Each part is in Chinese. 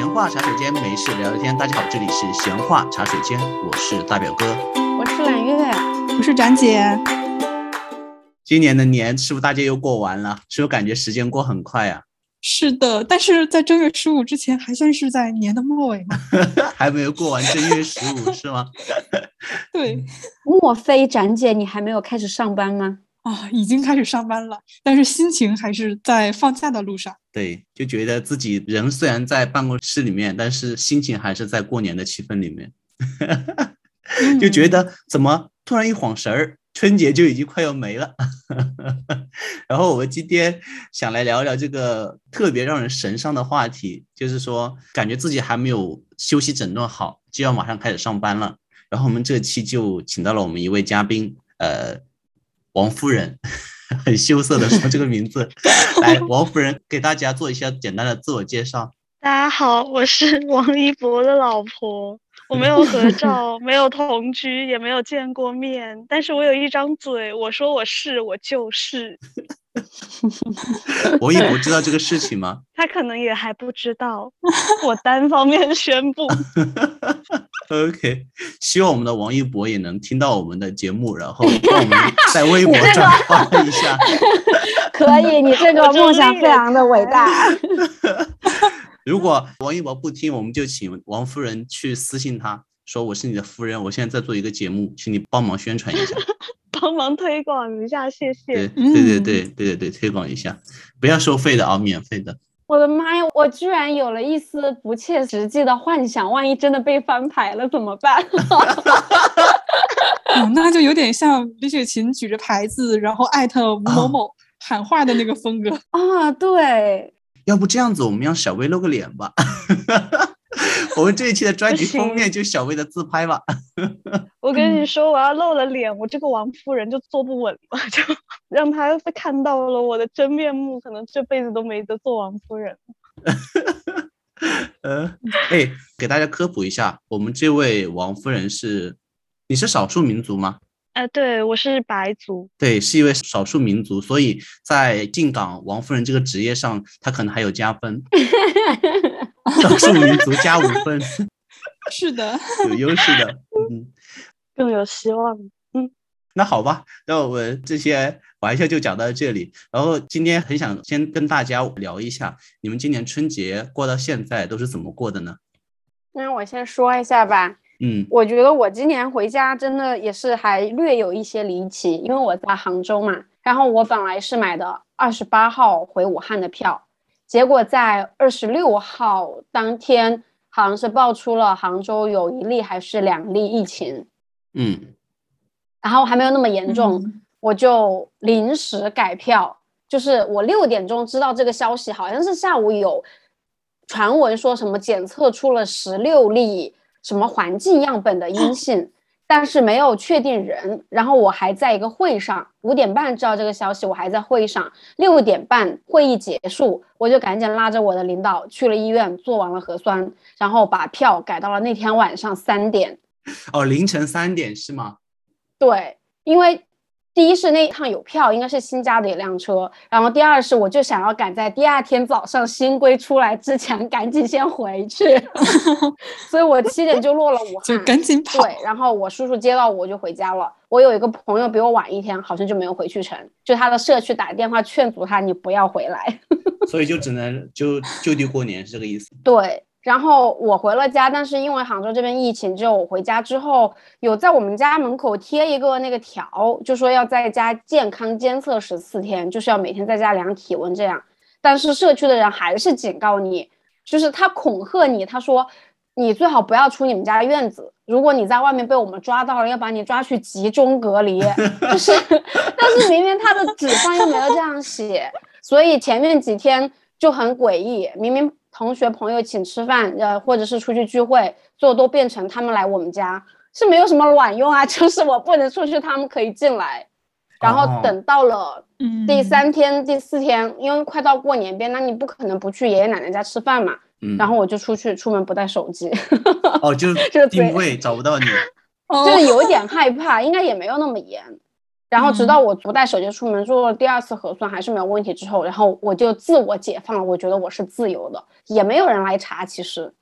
闲话茶水间，没事聊聊天。大家好，这里是闲话茶水间，我是大表哥，我是揽月，我是展姐。今年的年是不是大家又过完了？是不是感觉时间过很快啊？是的，但是在正月十五之前，还算是在年的末尾吗？还没有过完正月十五是吗？对。莫非展姐你还没有开始上班吗？啊，已经开始上班了，但是心情还是在放假的路上。对，就觉得自己人虽然在办公室里面，但是心情还是在过年的气氛里面。就觉得怎么突然一晃神儿，春节就已经快要没了。然后我们今天想来聊聊这个特别让人神伤的话题，就是说感觉自己还没有休息整顿好，就要马上开始上班了。然后我们这期就请到了我们一位嘉宾，呃。王夫人很羞涩的说：“这个名字，来，王夫人给大家做一下简单的自我介绍。大家好，我是王一博的老婆，我没有合照，没有同居，也没有见过面，但是我有一张嘴，我说我是，我就是。”王一博知道这个事情吗？他可能也还不知道，我单方面宣布。OK，希望我们的王一博也能听到我们的节目，然后帮我们在微博 转发一下。可以，你这个梦想非常的伟大。如果王一博不听，我们就请王夫人去私信他说：“我是你的夫人，我现在在做一个节目，请你帮忙宣传一下。”帮忙推广一下，谢谢。对对对对对对对，推广一下，不要收费的啊，免费的。我的妈呀，我居然有了一丝不切实际的幻想，万一真的被翻牌了怎么办？哦，那就有点像李雪琴举着牌子，然后艾特吴某某喊话的那个风格啊。对，要不这样子，我们让小薇露个脸吧。我们这一期的专辑封面就小薇的自拍吧。我跟你说，我要露了脸，我这个王夫人就坐不稳了，就让他看到了我的真面目，可能这辈子都没得做王夫人。呃，哎，给大家科普一下，我们这位王夫人是，你是少数民族吗？呃，对，我是白族。对，是一位少数民族，所以在进港王夫人这个职业上，她可能还有加分。少数民族加五分，是的，有优势的，嗯，更有希望，嗯，那好吧，那我们这些玩笑就讲到这里。然后今天很想先跟大家聊一下，你们今年春节过到现在都是怎么过的呢？那我先说一下吧，嗯，我觉得我今年回家真的也是还略有一些离奇，因为我在杭州嘛，然后我本来是买的二十八号回武汉的票。结果在二十六号当天，好像是爆出了杭州有一例还是两例疫情，嗯，然后还没有那么严重，我就临时改票。就是我六点钟知道这个消息，好像是下午有传闻说什么检测出了十六例什么环境样本的阴性。但是没有确定人，然后我还在一个会上，五点半知道这个消息，我还在会上，六点半会议结束，我就赶紧拉着我的领导去了医院做完了核酸，然后把票改到了那天晚上三点。哦，凌晨三点是吗？对，因为。第一是那一趟有票，应该是新加的一辆车。然后第二是，我就想要赶在第二天早上新规出来之前赶紧先回去，所以我七点就落了武汉，就赶紧跑。对，然后我叔叔接到我就回家了。我有一个朋友比我晚一天，好像就没有回去成，就他的社区打电话劝阻他，你不要回来。所以就只能就就地过年是这个意思。对。然后我回了家，但是因为杭州这边疫情，只有我回家之后有在我们家门口贴一个那个条，就说要在家健康监测十四天，就是要每天在家量体温这样。但是社区的人还是警告你，就是他恐吓你，他说你最好不要出你们家院子，如果你在外面被我们抓到了，要把你抓去集中隔离。就是，但是明明他的纸上又没有这样写，所以前面几天就很诡异，明明。同学朋友请吃饭，呃，或者是出去聚会，最后都变成他们来我们家，是没有什么卵用啊，就是我不能出去，他们可以进来。然后等到了第三天、第四天，因为快到过年边，那你不可能不去爷爷奶奶家吃饭嘛。然后我就出去，出门不带手机。哦，就 是定位找不到你，就是有点害怕，应该也没有那么严。然后直到我不带手机出门，做了第二次核酸还是没有问题之后，然后我就自我解放了，我觉得我是自由的，也没有人来查。其实，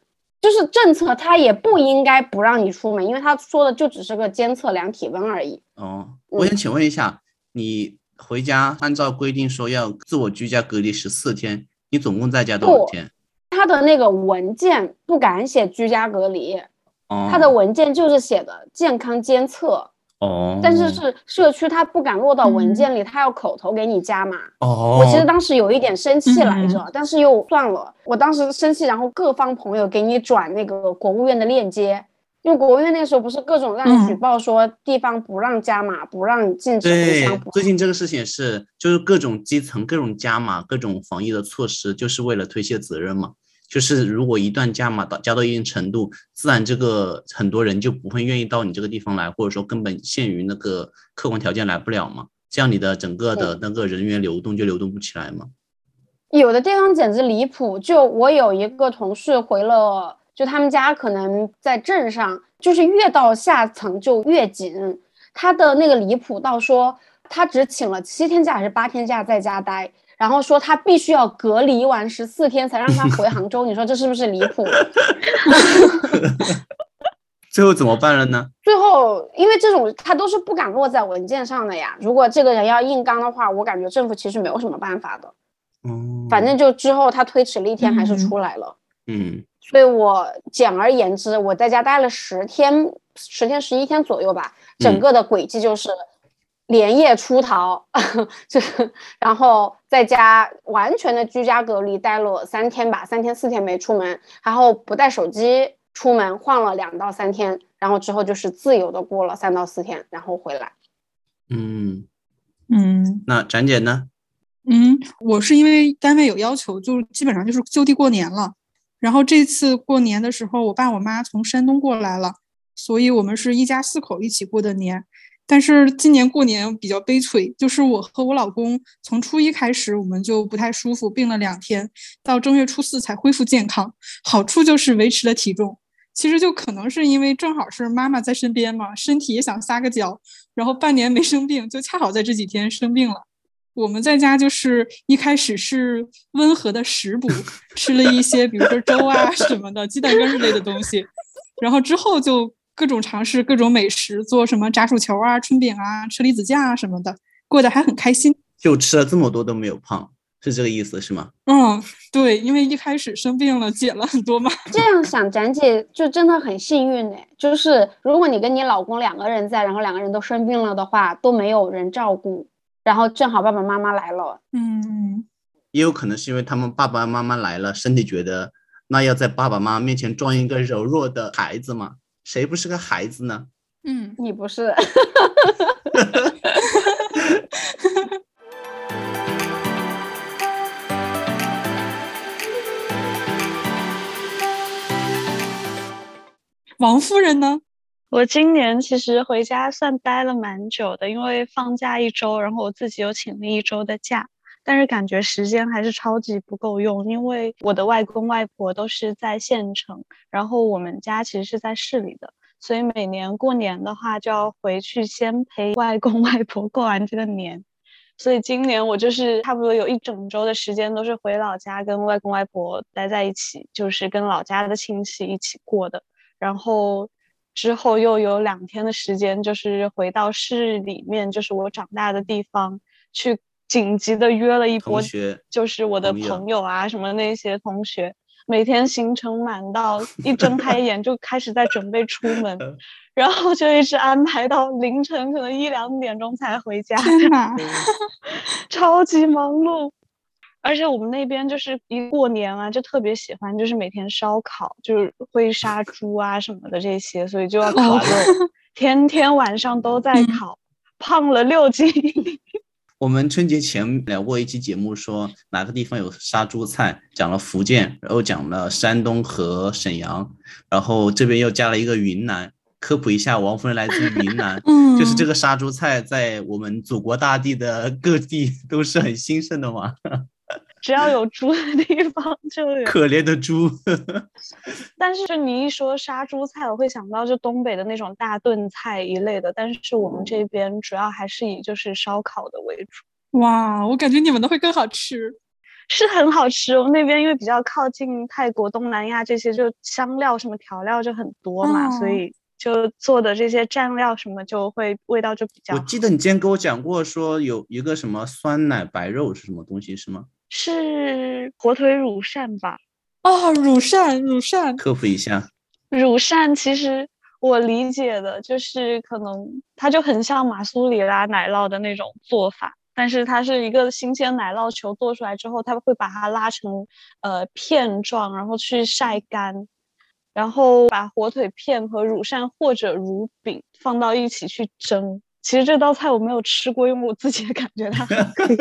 就是政策它也不应该不让你出门，因为他说的就只是个监测量体温而已。哦，我想请问一下，你回家按照规定说要自我居家隔离十四天，你总共在家多少天？他的那个文件不敢写居家隔离，哦，他的文件就是写的健康监测。哦，但是是社区他不敢落到文件里，他要口头给你加码。哦，我其实当时有一点生气来着，但是又算了。我当时生气，然后各方朋友给你转那个国务院的链接，因为国务院那时候不是各种让你举报说地方不让加码，不让禁止回乡。最近这个事情是，就是各种基层各种加码，各种防疫的措施，就是为了推卸责任嘛。就是如果一段加码到加到一定程度，自然这个很多人就不会愿意到你这个地方来，或者说根本限于那个客观条件来不了嘛，这样你的整个的那个人员流动就流动不起来嘛。有的地方简直离谱，就我有一个同事回了，就他们家可能在镇上，就是越到下层就越紧，他的那个离谱到说他只请了七天假还是八天假在家待。然后说他必须要隔离完十四天才让他回 杭州，你说这是不是离谱？最后怎么办了呢？最后，因为这种他都是不敢落在文件上的呀。如果这个人要硬刚的话，我感觉政府其实没有什么办法的。嗯，反正就之后他推迟了一天，还是出来了。嗯，所以我简而言之，我在家待了十天，十天十一天左右吧。整个的轨迹就是。连夜出逃，就然后在家完全的居家隔离待了三天吧，三天四天没出门，然后不带手机出门，晃了两到三天，然后之后就是自由的过了三到四天，然后回来。嗯嗯，那展姐呢？嗯，我是因为单位有要求，就基本上就是就地过年了。然后这次过年的时候，我爸我妈从山东过来了，所以我们是一家四口一起过的年。但是今年过年比较悲催，就是我和我老公从初一开始我们就不太舒服，病了两天，到正月初四才恢复健康。好处就是维持了体重，其实就可能是因为正好是妈妈在身边嘛，身体也想撒个娇，然后半年没生病，就恰好在这几天生病了。我们在家就是一开始是温和的食补，吃了一些比如说粥啊什么的鸡蛋羹之类的东西，然后之后就。各种尝试各种美食，做什么炸薯球啊、春饼啊、车厘子酱啊什么的，过得还很开心。就吃了这么多都没有胖，是这个意思是吗？嗯，对，因为一开始生病了，减了很多嘛。这样想，展姐就真的很幸运哎，就是如果你跟你老公两个人在，然后两个人都生病了的话，都没有人照顾，然后正好爸爸妈妈来了。嗯，也有可能是因为他们爸爸妈妈来了，身体觉得那要在爸爸妈妈面前装一个柔弱的孩子嘛。谁不是个孩子呢？嗯，你不是。王夫人呢？我今年其实回家算待了蛮久的，因为放假一周，然后我自己又请了一周的假。但是感觉时间还是超级不够用，因为我的外公外婆都是在县城，然后我们家其实是在市里的，所以每年过年的话就要回去先陪外公外婆过完这个年。所以今年我就是差不多有一整周的时间都是回老家跟外公外婆待在一起，就是跟老家的亲戚一起过的。然后之后又有两天的时间，就是回到市里面，就是我长大的地方去。紧急的约了一波，就是我的朋友啊，什么那些同学，每天行程满到 一睁开眼就开始在准备出门，然后就一直安排到凌晨，可能一两点钟才回家，超级忙碌。而且我们那边就是一过年啊，就特别喜欢，就是每天烧烤，就是会杀猪啊什么的这些，所以就要烤肉，天天晚上都在烤，胖了六斤。我们春节前聊过一期节目，说哪个地方有杀猪菜，讲了福建，然后讲了山东和沈阳，然后这边又加了一个云南。科普一下，王夫人来自云南，就是这个杀猪菜在我们祖国大地的各地都是很兴盛的嘛。只要有猪的地方就有。可怜的猪。但是就你一说杀猪菜，我会想到就东北的那种大炖菜一类的。但是我们这边主要还是以就是烧烤的为主。哇，我感觉你们的会更好吃。是很好吃，我们那边因为比较靠近泰国、东南亚这些，就香料什么调料就很多嘛，所以就做的这些蘸料什么就会味道就比较。我记得你之前跟我讲过，说有一个什么酸奶白肉是什么东西是吗？是火腿乳扇吧？哦，乳扇，乳扇，科普一下。乳扇其实我理解的就是可能它就很像马苏里拉奶酪的那种做法。但是它是一个新鲜奶酪球做出来之后，它会把它拉成呃片状，然后去晒干，然后把火腿片和乳扇或者乳饼放到一起去蒸。其实这道菜我没有吃过，因为我自己也感觉它很可以。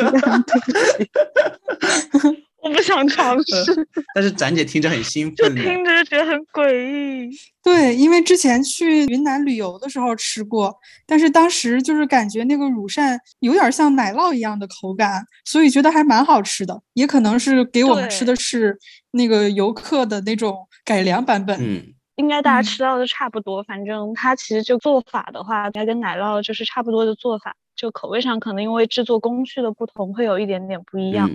我不想尝试，但是展姐听着很兴奋，就听着就觉得很诡异。对，因为之前去云南旅游的时候吃过，但是当时就是感觉那个乳扇有点像奶酪一样的口感，所以觉得还蛮好吃的。也可能是给我们吃的是那个游客的那种改良版本。嗯，应该大家吃到的差不多。反正它其实就做法的话，它跟奶酪就是差不多的做法，就口味上可能因为制作工序的不同，会有一点点不一样。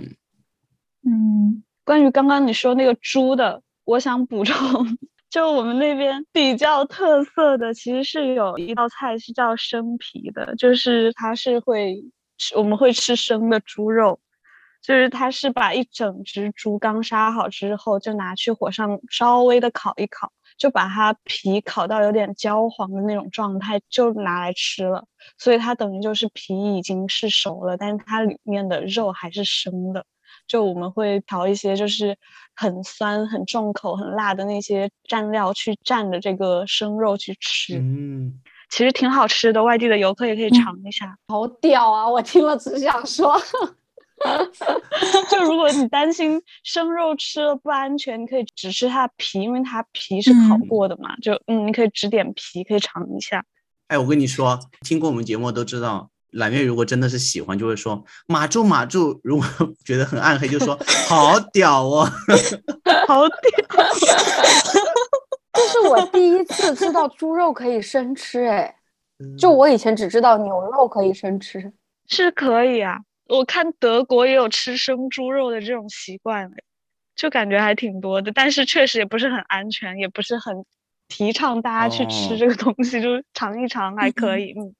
嗯，关于刚刚你说那个猪的，我想补充，就我们那边比较特色的，其实是有一道菜是叫生皮的，就是它是会吃，我们会吃生的猪肉，就是它是把一整只猪刚杀好之后，就拿去火上稍微的烤一烤，就把它皮烤到有点焦黄的那种状态，就拿来吃了。所以它等于就是皮已经是熟了，但是它里面的肉还是生的。就我们会调一些就是很酸、很重口、很辣的那些蘸料去蘸着这个生肉去吃，嗯，其实挺好吃的。外地的游客也可以尝一下，好屌啊！我听了只想说，就如果你担心生肉吃了不安全，你可以只吃它皮，因为它皮是烤过的嘛。就嗯，你可以只点皮，可以尝一下。哎，我跟你说，听过我们节目都知道。揽月如果真的是喜欢，就会说马住马住；如果 觉得很暗黑，就说好屌哦，好屌。这是我第一次知道猪肉可以生吃，哎，就我以前只知道牛肉可以生吃，是可以啊。我看德国也有吃生猪肉的这种习惯，就感觉还挺多的，但是确实也不是很安全，也不是很提倡大家去吃这个东西，就尝一尝还可以，嗯。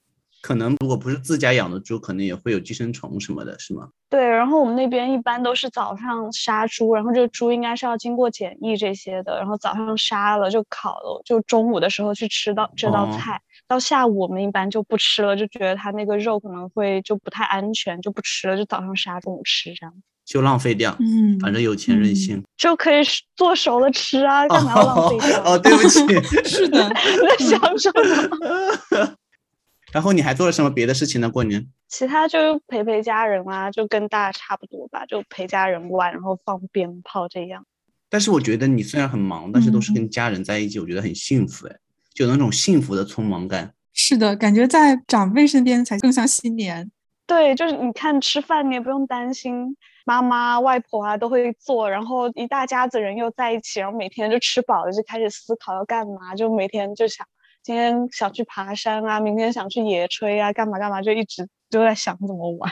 可能如果不是自家养的猪，可能也会有寄生虫什么的，是吗？对，然后我们那边一般都是早上杀猪，然后这个猪应该是要经过检疫这些的，然后早上杀了就烤了，就中午的时候去吃到这道菜，到下午我们一般就不吃了，就觉得它那个肉可能会就不太安全，就不吃了，就早上杀，中午吃这样。就浪费掉，嗯，反正有钱任性，就可以做熟了吃啊，干嘛要浪费掉？哦，对不起，是的，在想什么？然后你还做了什么别的事情呢？过年其他就陪陪家人啊，就跟大家差不多吧，就陪家人玩，然后放鞭炮这样。但是我觉得你虽然很忙，但是都是跟家人在一起，我觉得很幸福哎，就那种幸福的匆忙感。是的，感觉在长辈身边才更像新年。对，就是你看吃饭，你也不用担心妈妈、外婆啊都会做，然后一大家子人又在一起，然后每天就吃饱了就开始思考要干嘛，就每天就想。今天想去爬山啊，明天想去野炊啊，干嘛干嘛，就一直都在想怎么玩。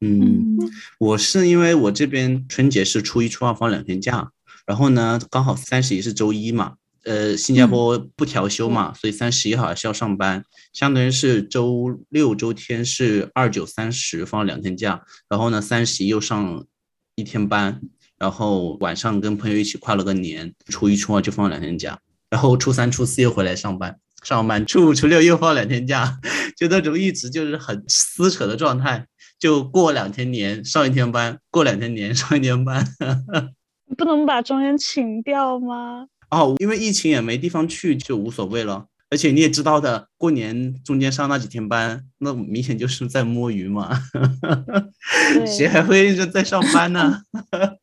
嗯，我是因为我这边春节是初一、初二放两天假，然后呢，刚好三十一是周一嘛，呃，新加坡不调休嘛，所以三十一号还是要上班，相当于是周六、周天是二九三十放两天假，然后呢，三十一又上一天班，然后晚上跟朋友一起跨了个年，初一、初二就放两天假，然后初三、初四又回来上班。上班，初五、初六又放两天假，就那种一直就是很撕扯的状态，就过两天年上一天班，过两天年 上一天班。不能把中间请掉吗？哦，因为疫情也没地方去，就无所谓了。而且你也知道的，过年中间上那几天班，那明显就是在摸鱼嘛。谁还会认真在上班呢？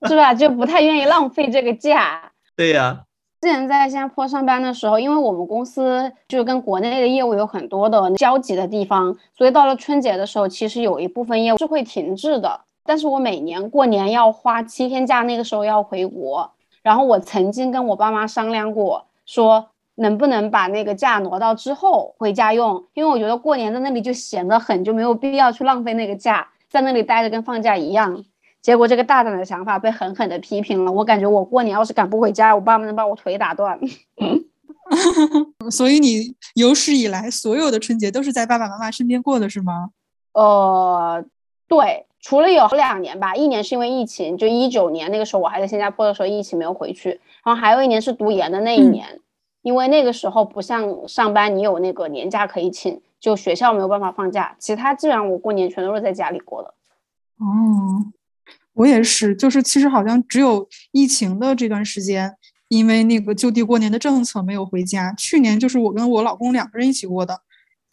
是吧？就不太愿意浪费这个假。对呀。之前在新加坡上班的时候，因为我们公司就跟国内的业务有很多的交集的地方，所以到了春节的时候，其实有一部分业务是会停滞的。但是我每年过年要花七天假，那个时候要回国，然后我曾经跟我爸妈商量过，说能不能把那个假挪到之后回家用，因为我觉得过年在那里就闲得很，就没有必要去浪费那个假，在那里待着跟放假一样。结果这个大胆的想法被狠狠的批评了，我感觉我过年要是赶不回家，我爸妈能把我腿打断。所以你有史以来所有的春节都是在爸爸妈妈身边过的是吗？呃，对。除了有两年吧，一年是因为疫情，就一九年那个时候我还在新加坡的时候，疫情没有回去。然后还有一年是读研的那一年，因为那个时候不像上班，你有那个年假可以请，就学校没有办法放假。其他基本上我过年全都是在家里过的。哦，我也是，就是其实好像只有疫情的这段时间，因为那个就地过年的政策没有回家。去年就是我跟我老公两个人一起过的，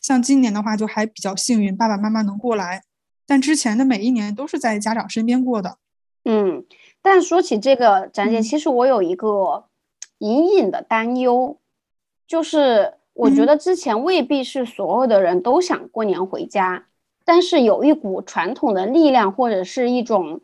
像今年的话就还比较幸运，爸爸妈妈能过来。但之前的每一年都是在家长身边过的，嗯。但说起这个展姐，其实我有一个隐隐的担忧，就是我觉得之前未必是所有的人都想过年回家，但是有一股传统的力量或者是一种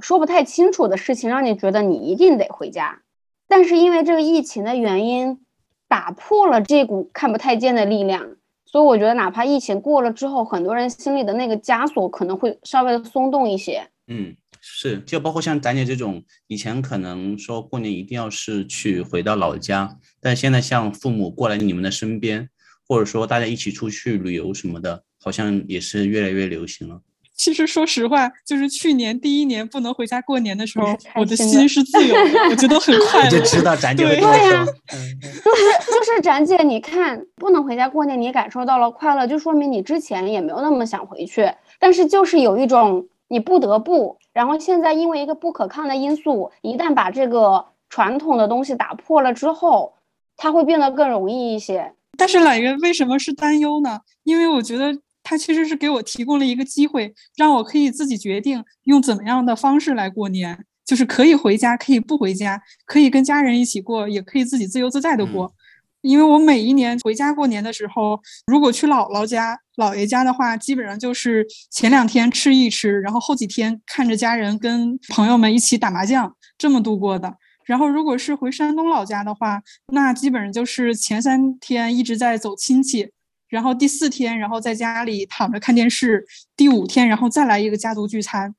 说不太清楚的事情，让你觉得你一定得回家。但是因为这个疫情的原因，打破了这股看不太见的力量。所以我觉得，哪怕疫情过了之后，很多人心里的那个枷锁可能会稍微的松动一些。嗯，是，就包括像咱姐这种，以前可能说过年一定要是去回到老家，但现在像父母过来你们的身边，或者说大家一起出去旅游什么的，好像也是越来越流行了。其实说实话，就是去年第一年不能回家过年的时候，我的心是自由的，我觉得很 快乐。就知道展姐会对呀，就是就是展姐，你看不能回家过年，你感受到了快乐，就说明你之前也没有那么想回去，但是就是有一种你不得不，然后现在因为一个不可抗的因素，一旦把这个传统的东西打破了之后，它会变得更容易一些。但是懒月为什么是担忧呢？因为我觉得。他其实是给我提供了一个机会，让我可以自己决定用怎么样的方式来过年，就是可以回家，可以不回家，可以跟家人一起过，也可以自己自由自在的过。因为我每一年回家过年的时候，如果去姥姥家、姥爷家的话，基本上就是前两天吃一吃，然后后几天看着家人跟朋友们一起打麻将，这么度过的。然后如果是回山东老家的话，那基本上就是前三天一直在走亲戚。然后第四天，然后在家里躺着看电视。第五天，然后再来一个家族聚餐。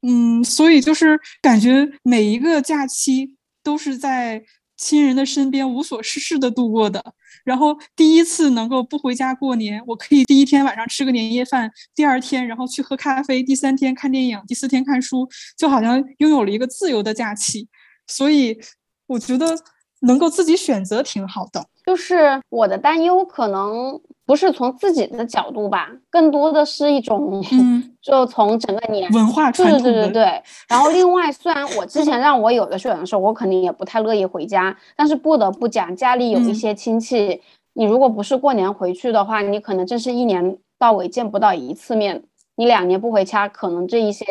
嗯，所以就是感觉每一个假期都是在亲人的身边无所事事的度过的。然后第一次能够不回家过年，我可以第一天晚上吃个年夜饭，第二天然后去喝咖啡，第三天看电影，第四天看书，就好像拥有了一个自由的假期。所以我觉得能够自己选择挺好的。就是我的担忧可能。不是从自己的角度吧，更多的是一种，就从整个年文化传统。对对对 对。然后另外，虽然我之前让我有的选的时候，我肯定也不太乐意回家，但是不得不讲，家里有一些亲戚，你如果不是过年回去的话，你可能真是一年到尾见不到一次面。你两年不回家，可能这一些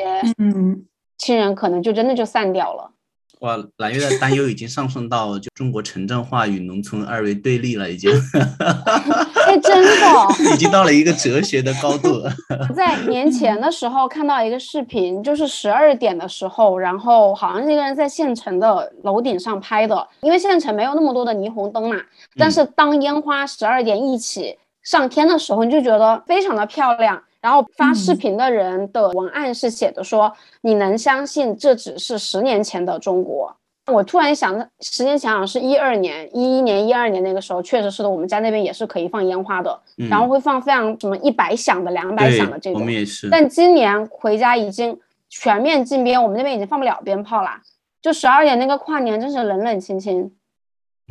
亲人可能就真的就散掉了。哇，蓝月的担忧已经上升到就中国城镇化与农村二维对立了，已经。哎，真的，已经到了一个哲学的高度。在年前的时候看到一个视频，就是十二点的时候，然后好像是一个人在县城的楼顶上拍的，因为县城没有那么多的霓虹灯嘛。但是当烟花十二点一起上天的时候，你就觉得非常的漂亮。然后发视频的人的文案是写的说：“你能相信这只是十年前的中国？”我突然想，十年前好像是一二年、一一年、一二年那个时候，确实是的，我们家那边也是可以放烟花的，然后会放非常什么一百响的、两百响的这种。我们也是。但今年回家已经全面禁鞭，我们那边已经放不了鞭炮啦。就十二点那个跨年，真是冷冷清清。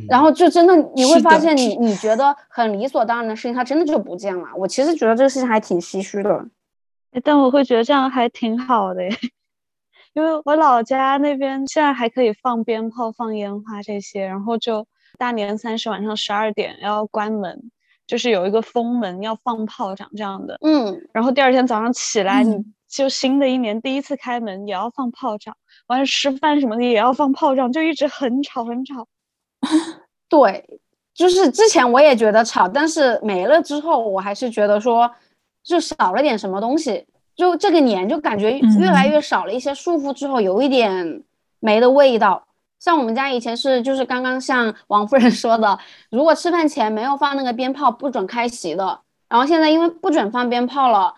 然后就真的你会发现，你你觉得很理所当然的事情，它真的就不见了。我其实觉得这个事情还挺唏嘘的，但我会觉得这样还挺好的，因为我老家那边现在还可以放鞭炮、放烟花这些，然后就大年三十晚上十二点要关门，就是有一个封门要放炮仗这样的。嗯，然后第二天早上起来，你就新的一年第一次开门也要放炮仗，完了吃饭什么的也要放炮仗，就一直很吵很吵。对，就是之前我也觉得吵，但是没了之后，我还是觉得说，就少了点什么东西。就这个年就感觉越来越少了一些束缚之后，有一点没的味道。像我们家以前是就是刚刚像王夫人说的，如果吃饭前没有放那个鞭炮，不准开席的。然后现在因为不准放鞭炮了，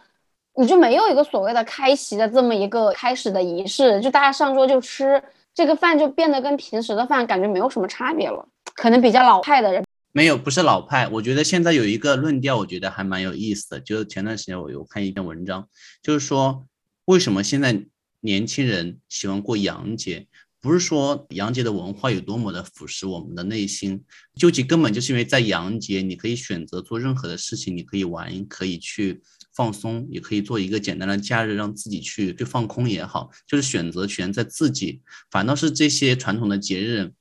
你就没有一个所谓的开席的这么一个开始的仪式，就大家上桌就吃这个饭，就变得跟平时的饭感觉没有什么差别了。可能比较老派的人没有，不是老派。我觉得现在有一个论调，我觉得还蛮有意思的。就是前段时间我有看一篇文章，就是说为什么现在年轻人喜欢过洋节。不是说洋节的文化有多么的腐蚀我们的内心，究其根本就是因为在洋节，你可以选择做任何的事情，你可以玩，可以去放松，也可以做一个简单的假日，让自己去去放空也好，就是选择权在自己。反倒是这些传统的节日，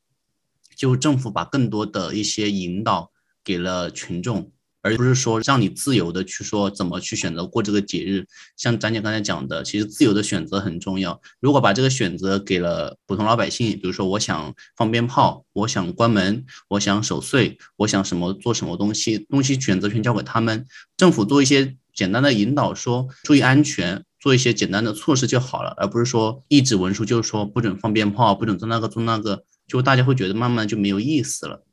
就政府把更多的一些引导给了群众。而不是说让你自由的去说怎么去选择过这个节日，像张姐刚才讲的，其实自由的选择很重要。如果把这个选择给了普通老百姓，比如说我想放鞭炮，我想关门，我想守岁，我想什么做什么东西，东西选择权交给他们，政府做一些简单的引导，说注意安全，做一些简单的措施就好了，而不是说一纸文书就是说不准放鞭炮，不准做那个做那个，就大家会觉得慢慢就没有意思了。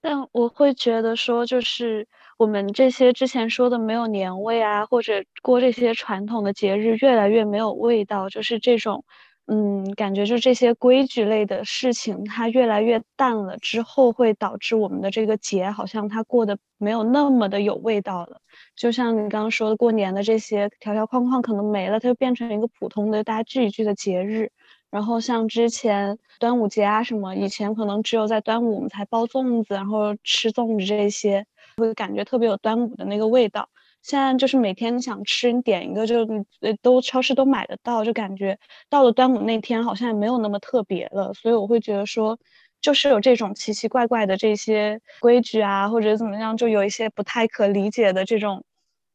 但我会觉得说就是。我们这些之前说的没有年味啊，或者过这些传统的节日越来越没有味道，就是这种，嗯，感觉就这些规矩类的事情它越来越淡了之后，会导致我们的这个节好像它过得没有那么的有味道了。就像你刚刚说的，过年的这些条条框框可能没了，它就变成一个普通的大家聚一聚的节日。然后像之前端午节啊什么，以前可能只有在端午我们才包粽子，然后吃粽子这些。会感觉特别有端午的那个味道。现在就是每天你想吃，你点一个就呃都超市都买得到，就感觉到了端午那天好像也没有那么特别了。所以我会觉得说，就是有这种奇奇怪怪的这些规矩啊，或者怎么样，就有一些不太可理解的这种，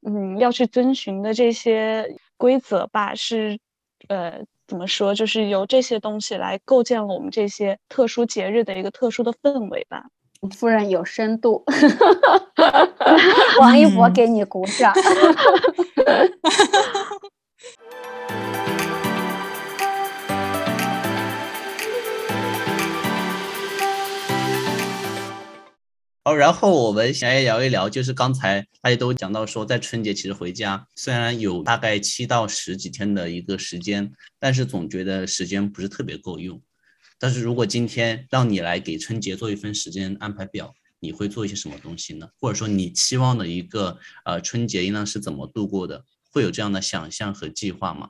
嗯，要去遵循的这些规则吧，是呃怎么说，就是由这些东西来构建了我们这些特殊节日的一个特殊的氛围吧。夫人有深度，王一博给你鼓掌。好，然后我们想要聊一聊，就是刚才大家都讲到说，在春节其实回家虽然有大概七到十几天的一个时间，但是总觉得时间不是特别够用。但是如果今天让你来给春节做一份时间安排表，你会做一些什么东西呢？或者说你期望的一个呃春节应当是怎么度过的？会有这样的想象和计划吗？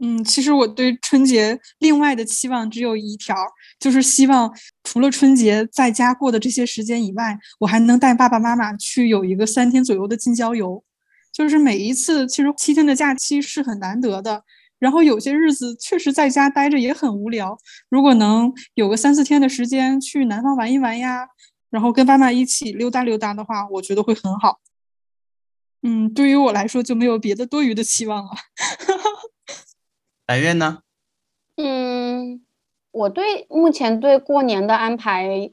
嗯，其实我对春节另外的期望只有一条，就是希望除了春节在家过的这些时间以外，我还能带爸爸妈妈去有一个三天左右的近郊游。就是每一次，其实七天的假期是很难得的。然后有些日子确实在家待着也很无聊，如果能有个三四天的时间去南方玩一玩呀，然后跟爸妈一起溜达溜达的话，我觉得会很好。嗯，对于我来说就没有别的多余的期望了。白月呢？嗯，我对目前对过年的安排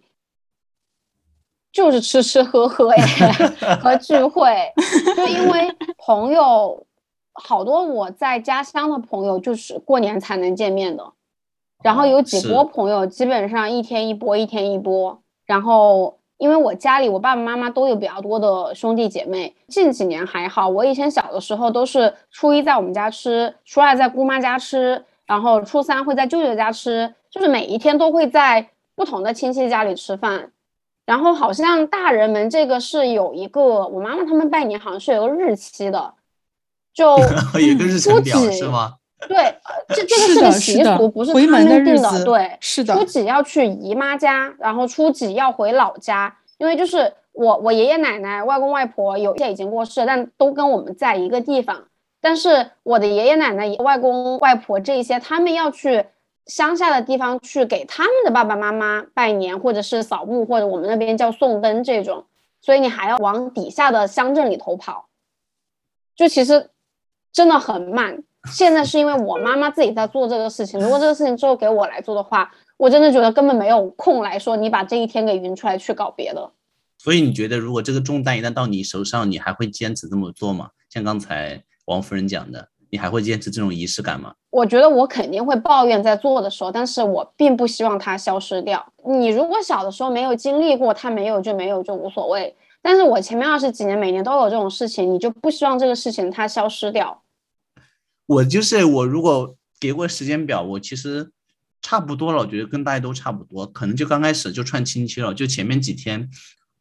就是吃吃喝喝哎 和聚会，就因为朋友。好多我在家乡的朋友就是过年才能见面的，然后有几波朋友基本上一天一波，一天一波。然后因为我家里我爸爸妈妈都有比较多的兄弟姐妹，近几年还好。我以前小的时候都是初一在我们家吃，初二在姑妈家吃，然后初三会在舅舅家吃，就是每一天都会在不同的亲戚家里吃饭。然后好像大人们这个是有一个，我妈妈他们拜年好像是有个日期的。就 初几是吗？对，这这个是个习俗，不是他们定的。对，是的。初几要去姨妈家，然后初几要回老家，因为就是我我爷爷奶奶、外公外婆有些已经过世，但都跟我们在一个地方。但是我的爷爷奶奶、外公外婆这一些，他们要去乡下的地方去给他们的爸爸妈妈拜年，或者是扫墓，或者我们那边叫送灯这种，所以你还要往底下的乡镇里头跑。就其实。真的很慢。现在是因为我妈妈自己在做这个事情。如果这个事情之后给我来做的话，我真的觉得根本没有空来说你把这一天给匀出来去搞别的。所以你觉得，如果这个重担一旦到你手上，你还会坚持这么做吗？像刚才王夫人讲的，你还会坚持这种仪式感吗？我觉得我肯定会抱怨在做的时候，但是我并不希望它消失掉。你如果小的时候没有经历过，它没有就没有就无所谓。但是我前面二十几年每年都有这种事情，你就不希望这个事情它消失掉。我就是我，如果给过时间表，我其实差不多了。我觉得跟大家都差不多，可能就刚开始就串亲戚了。就前面几天，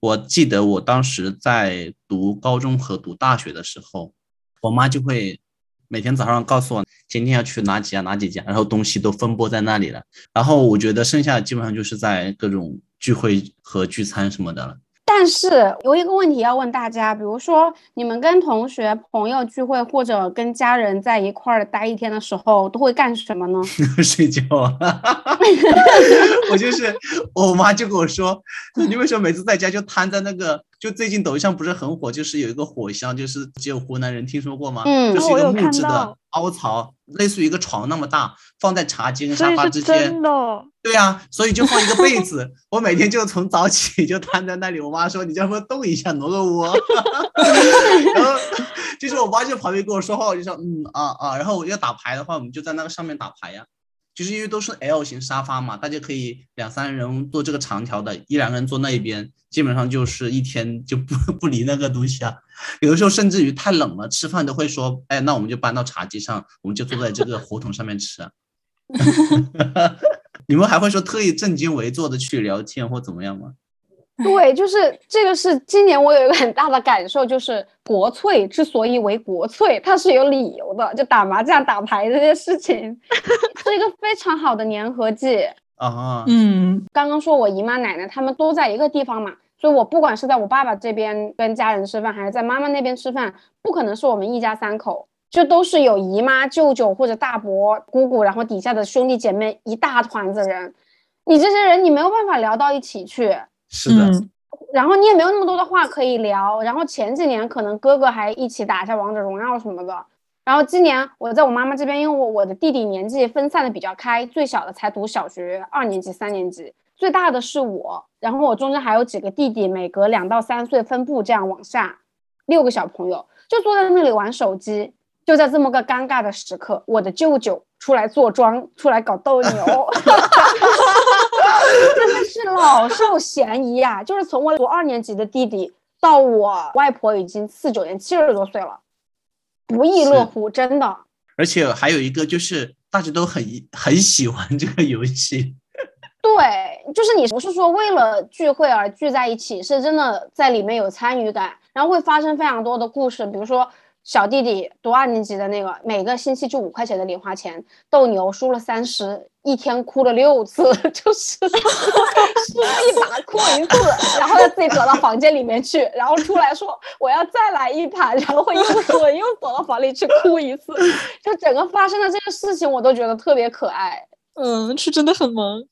我记得我当时在读高中和读大学的时候，我妈就会。每天早上告诉我今天要去哪几家哪几家，然后东西都分布在那里了。然后我觉得剩下基本上就是在各种聚会和聚餐什么的了。但是有一个问题要问大家，比如说你们跟同学、朋友聚会，或者跟家人在一块儿待一天的时候，都会干什么呢？睡觉。我就是，我妈就跟我说，你为什么每次在家就瘫在那个？就最近抖音上不是很火，就是有一个火箱，就是只有湖南人听说过吗？嗯，就是一个木质的凹槽，类似于一个床那么大，放在茶几跟沙发之间。真的。对呀，所以就放一个被子，我每天就从早起就瘫在那里。我妈说：“你要不动一下，挪个窝。”然后就是我妈就旁边跟我说话，我就说：“嗯啊啊。”然后我要打牌的话，我们就在那个上面打牌呀。就是因为都是 L 型沙发嘛，大家可以两三人坐这个长条的，一两个人坐那一边，基本上就是一天就不 不离那个东西啊。有的时候甚至于太冷了，吃饭都会说，哎，那我们就搬到茶几上，我们就坐在这个火桶上面吃。你们还会说特意正襟危坐的去聊天或怎么样吗？对，就是这个是今年我有一个很大的感受，就是国粹之所以为国粹，它是有理由的。就打麻将、打牌这些事情，是一个非常好的粘合剂啊。嗯，刚刚说我姨妈奶奶他们都在一个地方嘛，所以我不管是在我爸爸这边跟家人吃饭，还是在妈妈那边吃饭，不可能是我们一家三口，就都是有姨妈、舅舅或者大伯、姑姑，然后底下的兄弟姐妹一大团子人，你这些人你没有办法聊到一起去。是的，然后你也没有那么多的话可以聊。然后前几年可能哥哥还一起打一下王者荣耀什么的。然后今年我在我妈妈这边，因为我我的弟弟年纪分散的比较开，最小的才读小学二年级、三年级，最大的是我。然后我中间还有几个弟弟，每隔两到三岁分布这样往下，六个小朋友就坐在那里玩手机。就在这么个尴尬的时刻，我的舅舅出来坐庄，出来搞斗牛，真的是老少咸宜呀！就是从我读二年级的弟弟到我外婆已经四九年七十多岁了，不亦乐乎，真的。而且还有一个就是大家都很很喜欢这个游戏。对，就是你不是说为了聚会而聚在一起，是真的在里面有参与感，然后会发生非常多的故事，比如说。小弟弟读二年级的那个，每个星期就五块钱的零花钱，斗牛输了三十，一天哭了六次，就是输一把哭一次，然后他自己躲到房间里面去，然后出来说我要再来一盘，然后会又 说又躲到房里去哭一次，就整个发生的这个事情，我都觉得特别可爱。嗯，是真的很萌。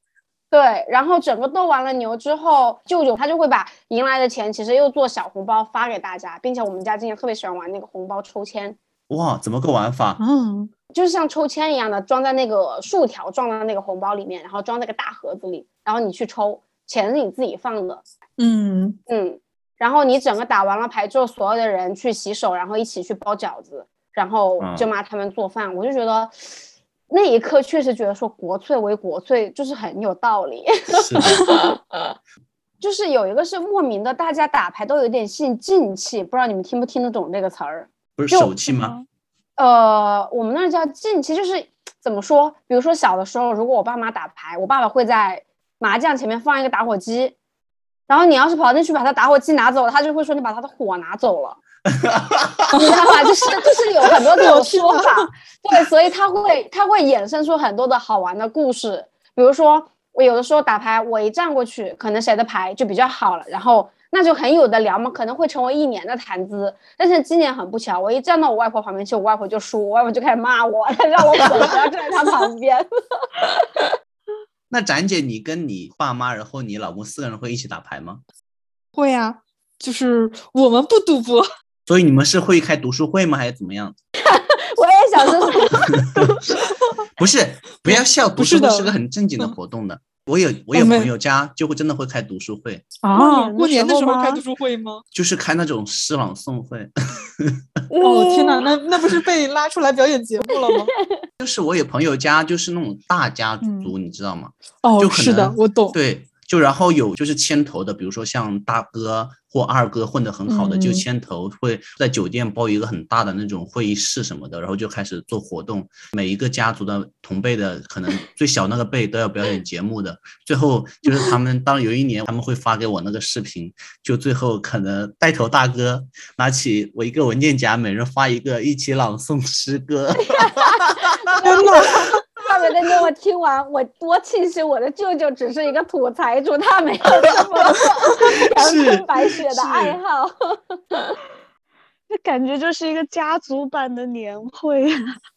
对，然后整个斗完了牛之后，舅舅他就会把赢来的钱，其实又做小红包发给大家，并且我们家今年特别喜欢玩那个红包抽签。哇，怎么个玩法？嗯，就是像抽签一样的，装在那个竖条状的那个红包里面，然后装在个大盒子里，然后你去抽，钱是你自己放的。嗯嗯，然后你整个打完了牌之后，所有的人去洗手，然后一起去包饺子，然后舅妈他们做饭，我就觉得。那一刻确实觉得说国粹为国粹就是很有道理，就是有一个是莫名的，大家打牌都有点信静气，不知道你们听不听得懂这个词儿？不是手气吗？呃，我们那叫静气，就是怎么说？比如说小的时候，如果我爸妈打牌，我爸爸会在麻将前面放一个打火机，然后你要是跑进去把他打火机拿走了，他就会说你把他的火拿走了。你知道吗？就是就是有很多这种说法，对，所以他会他会衍生出很多的好玩的故事。比如说，我有的时候打牌，我一站过去，可能谁的牌就比较好了，然后那就很有的聊嘛，可能会成为一年的谈资。但是今年很不巧，我一站到我外婆旁边去，我外婆就输，我外婆就开始骂我，让我不要站在她旁边。那展姐，你跟你爸妈，然后你老公四个人会一起打牌吗？会呀，就是我们不赌博。所以你们是会开读书会吗，还是怎么样？我也想说，不是，不要笑，读书会是个很正经的活动的。我有我有朋友家就会真的会开读书会，啊，过过年的时候开读书会吗？就是开那种诗朗诵会。哦天哪，那那不是被拉出来表演节目了吗？就是我有朋友家就是那种大家族，你知道吗？哦就，可是的能，我懂。对，就然后有就是牵头的，比如说像大哥或二哥混得很好的，就嗯牵头会在酒店包一个很大的那种会议室什么的，然后就开始做活动。每一个家族的同辈的，可能 最小那个辈都要表演节目的。最后就是他们当有一年他们会发给我那个视频，就最后可能带头大哥拿起我一个文件夹，每人发一个，一起朗诵诗歌。天哪，大伟的给我听完，我多庆幸我的舅舅只是一个土财主，他没有这么 阳是春白雪的爱好。这感觉就是一个家族版的年会。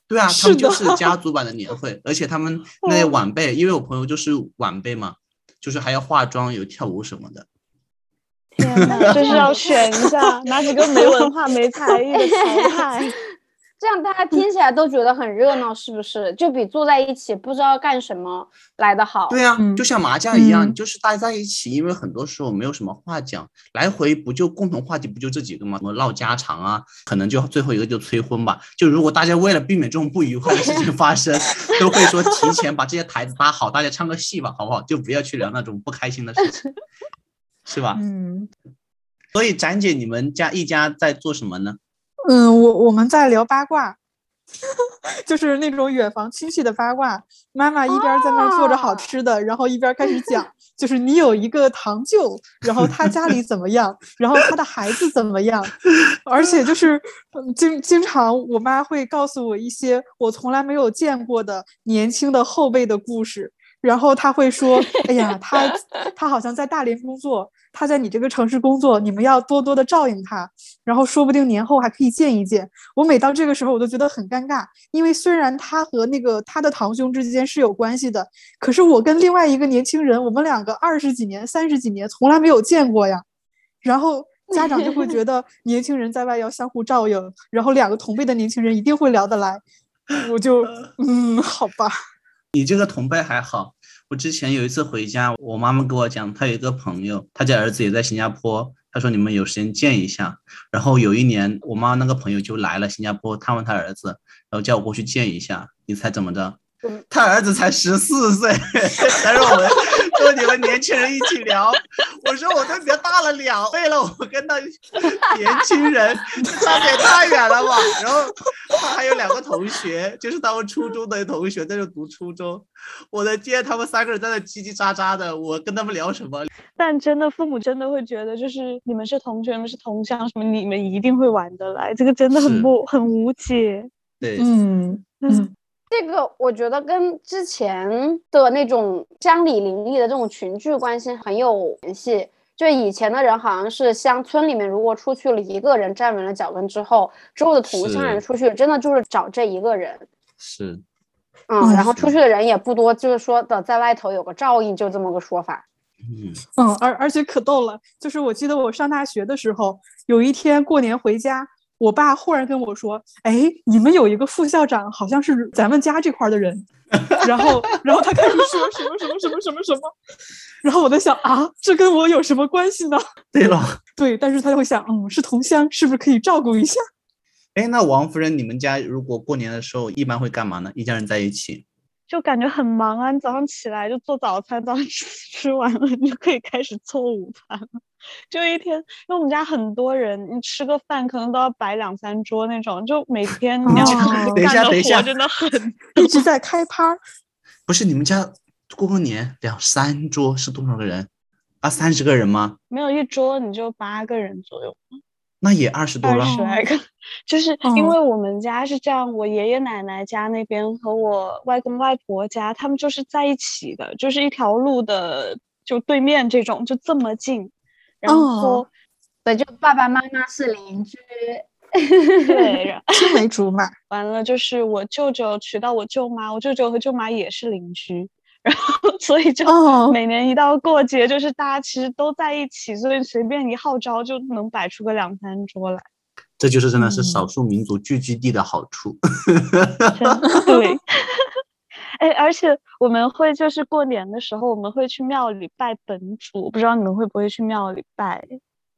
对啊，他们就是家族版的年会，而且他们那些晚辈，因为我朋友就是晚辈嘛，就是还要化妆、有跳舞什么的。天呐，就是要选一下哪几个没文化、没才艺的淘汰。这样大家听起来都觉得很热闹，是不是？就比坐在一起不知道干什么来的好。对啊，嗯就像麻将一样，嗯就是大家在一起，因为很多时候没有什么话讲，来回不就共同话题不就这几个吗？什么唠家常啊，可能就最后一个就催婚吧。就如果大家为了避免这种不愉快的事情 发生，都会说提前把这些台子搭好，大家唱个戏吧，好不好？就不要去聊那种不开心的事情，是吧？嗯所以展姐，你们家一家在做什么呢？嗯，我我们在聊八卦，就是那种远房亲戚的八卦。妈妈一边在那儿做着好吃的，然后一边开始讲，就是你有一个堂舅，然后他家里怎么样，然后他的孩子怎么样，而且就是嗯经经常我妈会告诉我一些我从来没有见过的年轻的后辈的故事。然后他会说：“哎呀，他他好像在大连工作，他在你这个城市工作，你们要多多的照应他。然后说不定年后还可以见一见。”我每到这个时候，我都觉得很尴尬，因为虽然他和那个他的堂兄之间是有关系的，可是我跟另外一个年轻人，我们两个二十几年、三十几年从来没有见过呀。然后家长就会觉得 年轻人在外要相互照应，然后两个同辈的年轻人一定会聊得来。我就嗯，好吧。你这个同辈还好，我之前有一次回家，我妈妈跟我讲，她有一个朋友，她家儿子也在新加坡，她说你们有时间见一下。然后有一年，我妈那个朋友就来了新加坡探望她儿子，然后叫我过去见一下。你猜怎么着？嗯他儿子才十四岁，但是我们说你们年轻人一起聊，我说我都比他大了两倍了，我跟他年轻人差别太远了吧？然后他还有两个同学，就是他们初中的同学在这读初中，我的天，他们三个人在那叽叽喳喳的，我跟他们聊什么？但真的，父母真的会觉得，就是你们是同学，你们是同乡，什么你们一定会玩得来，这个真的很不很无解。对，嗯嗯这个我觉得跟之前的那种乡里邻里的这种群聚关系很有联系。就以前的人好像是乡村里面，如果出去了一个人站稳了脚跟之后，之后的同乡人出去真的就是找这一个人，是，嗯，嗯然后出去的人也不多，就是说的在外头有个照应，就这么个说法。嗯，嗯，而而且可逗了，就是我记得我上大学的时候，有一天过年回家，我爸忽然跟我说：“哎，你们有一个副校长，好像是咱们家这块儿的人。”然后，然后他开始说什么什么什么什么什么，然后我在想啊，这跟我有什么关系呢？对了，对，但是他就会想，嗯，是同乡，是不是可以照顾一下？哎，那王夫人，你们家如果过年的时候一般会干嘛呢？一家人在一起？就感觉很忙啊！你早上起来就做早餐，早上吃吃完了你就可以开始做午餐了。就一天，因为我们家很多人，你吃个饭可能都要摆两三桌那种，就每天你要哦等一干的下等一下活真的很一直在开趴儿。不是你们家过个年两三桌是多少个人？啊，三十个人吗？没有一桌你就八个人左右，那也二十多二了。十来个。就是因哦为我们家是这样，我爷爷奶奶家那边和我外公外婆家，他们就是在一起的，就是一条路的就对面这种，就这么近。然后、哦对，就爸爸妈妈是邻居。对，然青梅竹马，完了就是我舅舅娶到我舅妈，我舅舅和舅妈也是邻居，然后所以就哦每年一到过节，就是大家其实都在一起，所以随便一号召就能摆出个两三桌来。这就是真的是嗯少数民族聚居地的好处。真对，哎，而且我们会就是过年的时候，我们会去庙里拜本主，不知道你们会不会去庙里拜？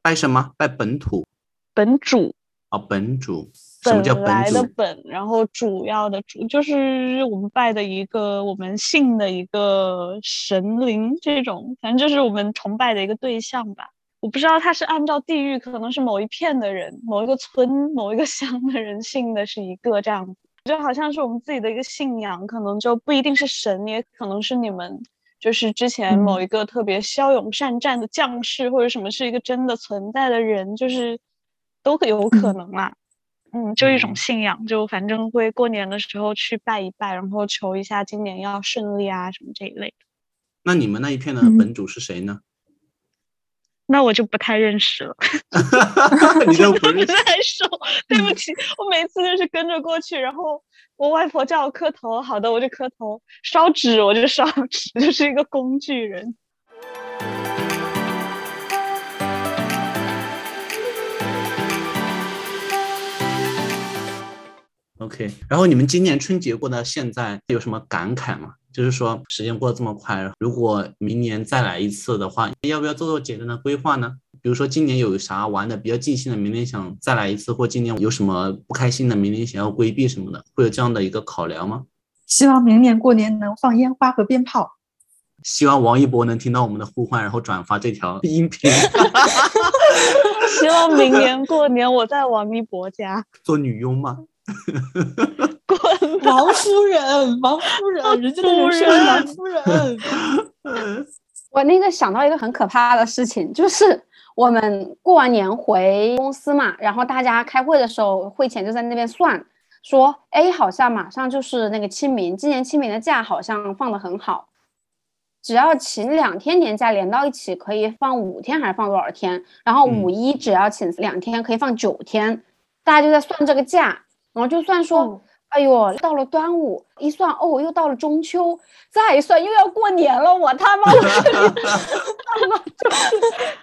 拜什么？拜本土？本主？啊，本主？什么叫本来的本？然后主要的主，就是我们拜的一个我们信的一个神灵，这种反正就是我们崇拜的一个对象吧。我不知道他是按照地域，可能是某一片的人、某一个村、某一个乡的人信的是一个这样子。就好像是我们自己的一个信仰，可能就不一定是神，也可能是你们就是之前某一个特别骁勇善战的将士，或者什么是一个真的存在的人，就是都有可能啦。嗯，就一种信仰，就反正会过年的时候去拜一拜，然后求一下今年要顺利啊什么这一类的。那你们那一片的本主是谁呢？那我就不太认识了 你就不太熟，对不起，我每次就是跟着过去，然后我外婆叫我磕头，好的我就磕头，烧纸我就烧纸，就是一个工具人。OK，然后你们今年春节过到现在有什么感慨吗？就是说，时间过得这么快，如果明年再来一次的话，要不要做做简单的规划呢？比如说，今年有啥玩的比较尽兴的，明年想再来一次，或今年有什么不开心的，明年想要规避什么的，会有这样的一个考量吗？希望明年过年能放烟花和鞭炮。希望王一博能听到我们的呼唤，然后转发这条 音频。希望明年过年我在王一博家做女佣吗？滚！王夫人，王夫人，人家的人是王夫人。我那个想到一个很可怕的事情，就是我们过完年回公司嘛，然后大家开会的时候，会前就在那边算，说，哎，好像马上就是那个清明，今年清明的假好像放的很好，只要请两天年假连到一起，可以放五天还是放多少天？然后五一只要请两天，可以放九天，大家就在算这个假。然后就算说，哎呦，到了端午，一算哦，又到了中秋，再一算又要过年了，我他妈的，就是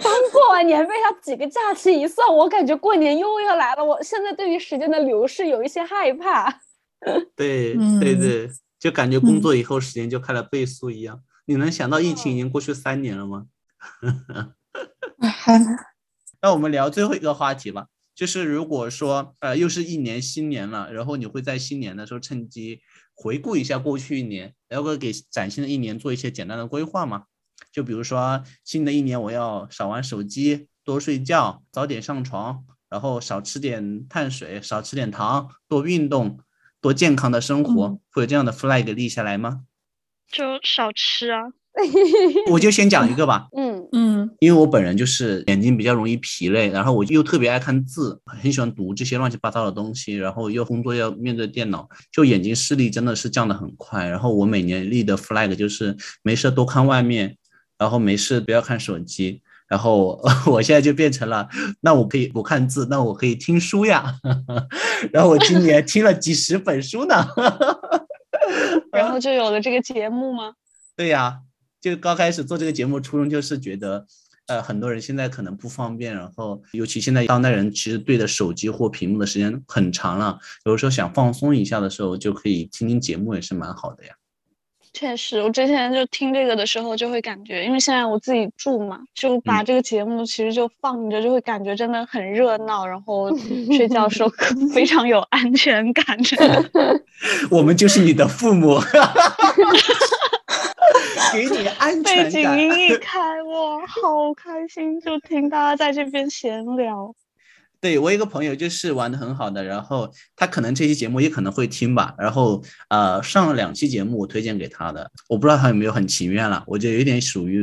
刚过完年被他几个假期一算，我感觉过年又要来了。我现在对于时间的流逝有一些害怕。对对对，就感觉工作以后时间就开了倍速一样。你能想到疫情已经过去三年了吗？那我们聊最后一个话题吧。就是如果说呃又是一年新年了，然后你会在新年的时候趁机回顾一下过去一年，然后给崭新的一年做一些简单的规划吗？就比如说新的一年我要少玩手机，多睡觉，早点上床，然后少吃点碳水，少吃点糖，多运动，多健康的生活，会有这样的 flag 立下来吗？就少吃啊。我就先讲一个吧，嗯嗯，因为我本人就是眼睛比较容易疲累，然后我又特别爱看字，很喜欢读这些乱七八糟的东西，然后又工作要面对电脑，就眼睛视力真的是降得很快。然后我每年立的 flag 就是没事多看外面，然后没事不要看手机。然后我现在就变成了，那我可以不看字，那我可以听书呀。然后我今年听了几十本书呢。然后就有了这个节目吗？对呀。就刚开始做这个节目，初衷就是觉得，呃，很多人现在可能不方便，然后尤其现在当代人其实对着手机或屏幕的时间很长了，有时候想放松一下的时候，就可以听听节目，也是蛮好的呀。确实，我之前就听这个的时候，就会感觉，因为现在我自己住嘛，就把这个节目其实就放着，就会感觉真的很热闹，然后睡觉时候 非常有安全感。我们就是你的父母。给你安全背景音一开，哇，好开心！就听大家在这边闲聊。对我一个朋友就是玩的很好的，然后他可能这期节目也可能会听吧。然后呃，上了两期节目我推荐给他的，我不知道他有没有很情愿了。我就有点属于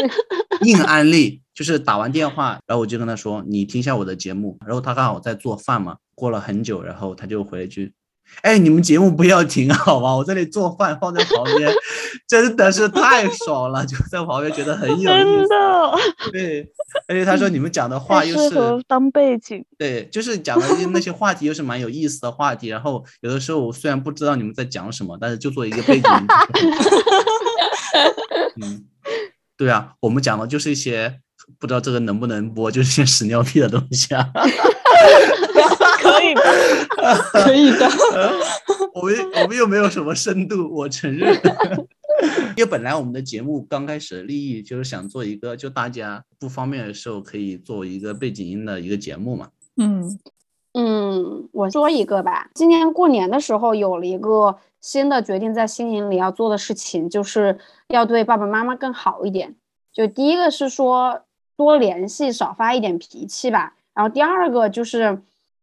硬安利，就是打完电话，然后我就跟他说：“你听一下我的节目。”然后他刚好在做饭嘛，过了很久，然后他就回了一句。哎，你们节目不要停 好吗？我这里做饭放在旁边，真的是太爽了，就在旁边觉得很有意思。真的，对，而且他说你们讲的话又是当背景，对，就是讲的那些话题又是蛮有意思的话题。然后有的时候我虽然不知道你们在讲什么，但是就做一个背景。嗯，对啊，我们讲的就是一些不知道这个能不能播，就是些屎尿屁的东西啊。可以。以的，可以的。我们我们又没有什么深度，我承认。因为本来我们的节目刚开始的利益就是想做一个，就大家不方便的时候可以做一个背景音的一个节目嘛。嗯嗯，我说一个吧。今年过年的时候有了一个新的决定，在新年里要做的事情，就是要对爸爸妈妈更好一点。就第一个是说多联系，少发一点脾气吧。然后第二个就是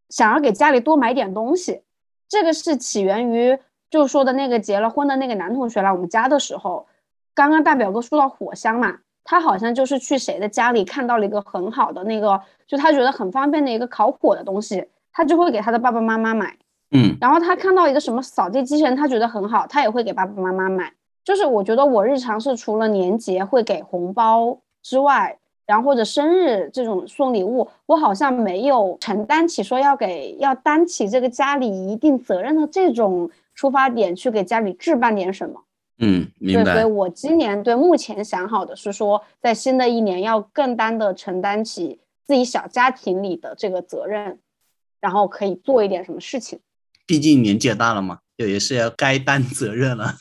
想要给家里多买点东西。这个是起源于。就说的那个结了婚的那个男同学来我们家的时候，刚刚大表哥说到火箱嘛，他好像就是去谁的家里看到了一个很好的那个，就他觉得很方便的一个烤火的东西，他就会给他的爸爸妈妈买。嗯，然后他看到一个什么扫地机器人，他觉得很好，他也会给爸爸妈妈买。就是我觉得我日常是除了年节会给红包之外，然后或者生日这种送礼物，我好像没有承担起说要给要担起这个家里一定责任的这种。出发点去给家里置办点什么，嗯，明白。所以我今年对目前想好的是说，在新的一年要更担的承担起自己小家庭里的这个责任，然后可以做一点什么事情。毕竟年纪也大了嘛，就也是要该担责任了。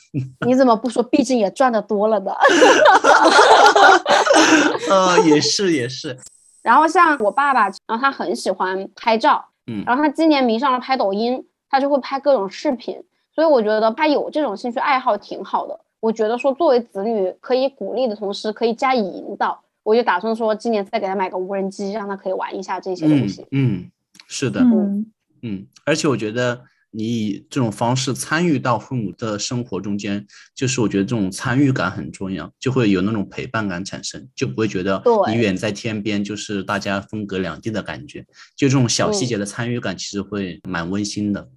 你怎么不说？毕竟也赚的多了的。呃，也是也是。然后像我爸爸，然后他很喜欢拍照，嗯，然后他今年迷上了拍抖音，他就会拍各种视频。所以我觉得他有这种兴趣爱好挺好的。我觉得说作为子女可以鼓励的同时，可以加以引导。我就打算说今年再给他买个无人机，让他可以玩一下这些东西。嗯，是的，嗯嗯。而且我觉得你以这种方式参与到父母的生活中间，就是我觉得这种参与感很重要，就会有那种陪伴感产生，就不会觉得你远在天边，就是大家分隔两地的感觉。就这种小细节的参与感，其实会蛮温馨的。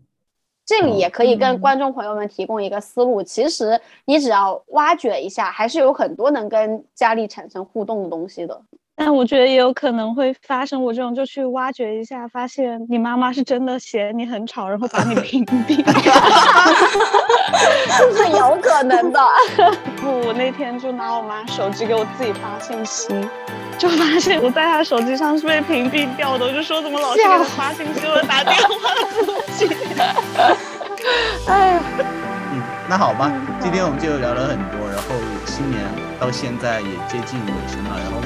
这里也可以跟观众朋友们提供一个思路，其实你只要挖掘一下，还是有很多能跟家里产生互动的东西的。但我觉得也有可能会发生我这种，就去挖掘一下，发现你妈妈是真的嫌你很吵，然后把你屏蔽。这 是有可能的。不，我那天就拿我妈手机给我自己发信息。就发现我在她手机上是被屏蔽掉的，我就说怎么老是给我发信息我打电话自己。哎，嗯，那好吧，今天我们就聊了很多，然后新年到现在也接近尾声了，然后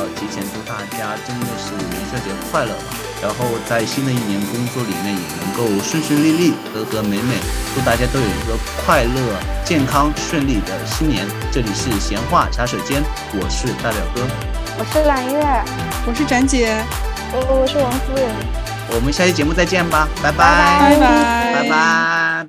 呃，提前祝大家正月十五元宵节快乐吧。然后在新的一年工作里面也能够顺顺利利、和和美美，祝大家都有一个快乐、健康、顺利的新年。这里是闲话茶水间，我是大表哥，我是揽月，我是展姐，我我是王夫人，我们下期节目再见吧，拜拜拜拜拜拜。